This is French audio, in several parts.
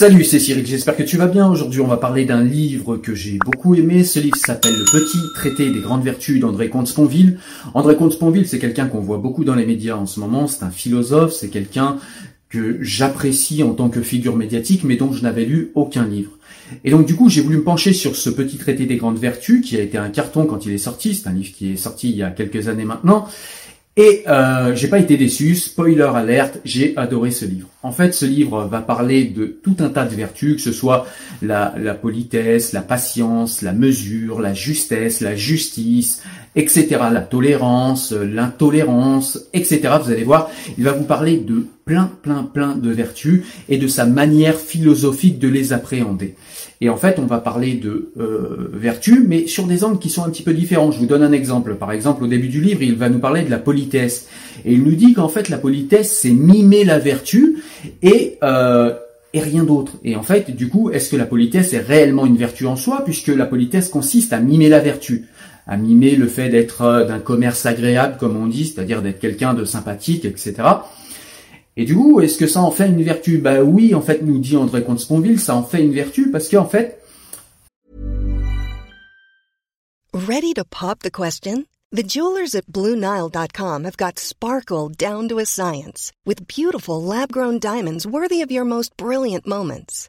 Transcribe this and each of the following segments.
Salut, c'est Cyril, j'espère que tu vas bien. Aujourd'hui, on va parler d'un livre que j'ai beaucoup aimé. Ce livre s'appelle Le Petit Traité des Grandes Vertus d'André Comte-Sponville. André Comte-Sponville, c'est quelqu'un qu'on voit beaucoup dans les médias en ce moment. C'est un philosophe, c'est quelqu'un que j'apprécie en tant que figure médiatique, mais dont je n'avais lu aucun livre. Et donc du coup, j'ai voulu me pencher sur ce petit traité des grandes vertus, qui a été un carton quand il est sorti, c'est un livre qui est sorti il y a quelques années maintenant, et euh, j'ai pas été déçu, spoiler alerte, j'ai adoré ce livre. En fait, ce livre va parler de tout un tas de vertus, que ce soit la, la politesse, la patience, la mesure, la justesse, la justice, etc., la tolérance, l'intolérance, etc. Vous allez voir, il va vous parler de plein, plein, plein de vertus et de sa manière philosophique de les appréhender. Et en fait, on va parler de euh, vertus, mais sur des angles qui sont un petit peu différents. Je vous donne un exemple. Par exemple, au début du livre, il va nous parler de la politesse. Et il nous dit qu'en fait, la politesse, c'est mimer la vertu et, euh, et rien d'autre. Et en fait, du coup, est-ce que la politesse est réellement une vertu en soi, puisque la politesse consiste à mimer la vertu? À mimer le fait d'être euh, d'un commerce agréable, comme on dit, c'est-à-dire d'être quelqu'un de sympathique, etc. Et du coup, est-ce que ça en fait une vertu? Bah oui, en fait, nous dit André Comte-Sponville, ça en fait une vertu parce qu'en fait, Ready to pop the question? The jewelers at BlueNile.com have got sparkle down to a science with beautiful lab grown diamonds worthy of your most brilliant moments.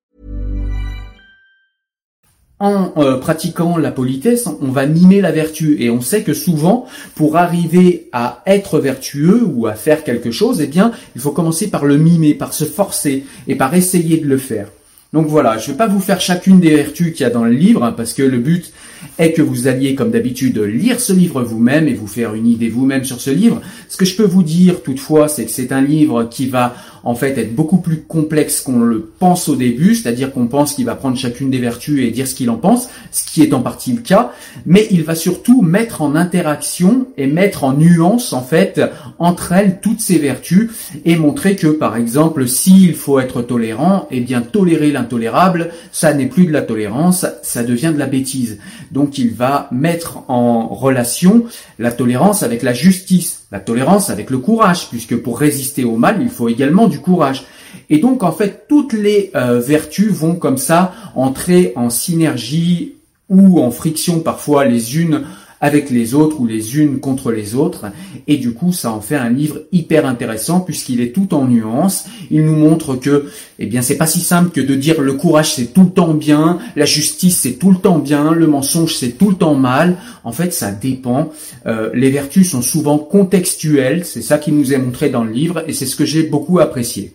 En euh, pratiquant la politesse, on va mimer la vertu. Et on sait que souvent, pour arriver à être vertueux ou à faire quelque chose, eh bien, il faut commencer par le mimer, par se forcer et par essayer de le faire. Donc voilà, je ne vais pas vous faire chacune des vertus qu'il y a dans le livre, hein, parce que le but est que vous alliez, comme d'habitude, lire ce livre vous-même et vous faire une idée vous-même sur ce livre. Ce que je peux vous dire toutefois, c'est que c'est un livre qui va en fait être beaucoup plus complexe qu'on le pense au début, c'est-à-dire qu'on pense qu'il va prendre chacune des vertus et dire ce qu'il en pense, ce qui est en partie le cas, mais il va surtout mettre en interaction et mettre en nuance en fait entre elles toutes ces vertus et montrer que par exemple s'il faut être tolérant, eh bien tolérer l'intolérable, ça n'est plus de la tolérance, ça devient de la bêtise. Donc il va mettre en relation la tolérance avec la justice La tolérance avec le courage, puisque pour résister au mal, il faut également du courage. Et donc en fait, toutes les euh, vertus vont comme ça entrer en synergie ou en friction parfois les unes avec les autres ou les unes contre les autres. Et du coup, ça en fait un livre hyper intéressant puisqu'il est tout en nuances. Il nous montre que, eh bien, c'est pas si simple que de dire le courage c'est tout le temps bien, la justice c'est tout le temps bien, le mensonge c'est tout le temps mal. En fait, ça dépend. Euh, les vertus sont souvent contextuelles. C'est ça qui nous est montré dans le livre et c'est ce que j'ai beaucoup apprécié.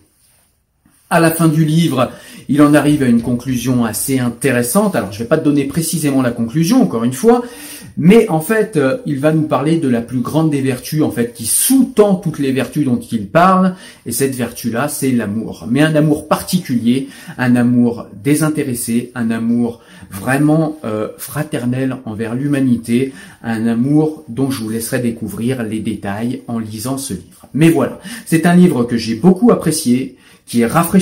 À la fin du livre, il en arrive à une conclusion assez intéressante. Alors, je ne vais pas te donner précisément la conclusion, encore une fois, mais en fait, euh, il va nous parler de la plus grande des vertus, en fait, qui sous-tend toutes les vertus dont il parle. Et cette vertu-là, c'est l'amour. Mais un amour particulier, un amour désintéressé, un amour vraiment euh, fraternel envers l'humanité, un amour dont je vous laisserai découvrir les détails en lisant ce livre. Mais voilà, c'est un livre que j'ai beaucoup apprécié qui est rafraîchissant,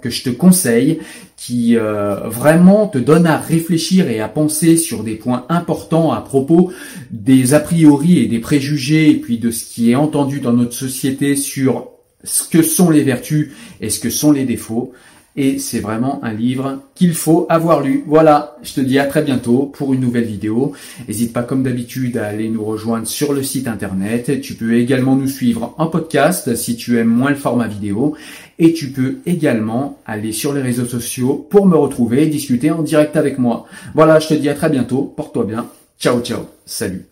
que je te conseille, qui euh, vraiment te donne à réfléchir et à penser sur des points importants à propos des a priori et des préjugés et puis de ce qui est entendu dans notre société sur ce que sont les vertus et ce que sont les défauts et c'est vraiment un livre qu'il faut avoir lu. Voilà, je te dis à très bientôt pour une nouvelle vidéo. N'hésite pas comme d'habitude à aller nous rejoindre sur le site internet. Tu peux également nous suivre en podcast si tu aimes moins le format vidéo. Et tu peux également aller sur les réseaux sociaux pour me retrouver et discuter en direct avec moi. Voilà, je te dis à très bientôt. Porte-toi bien. Ciao, ciao. Salut.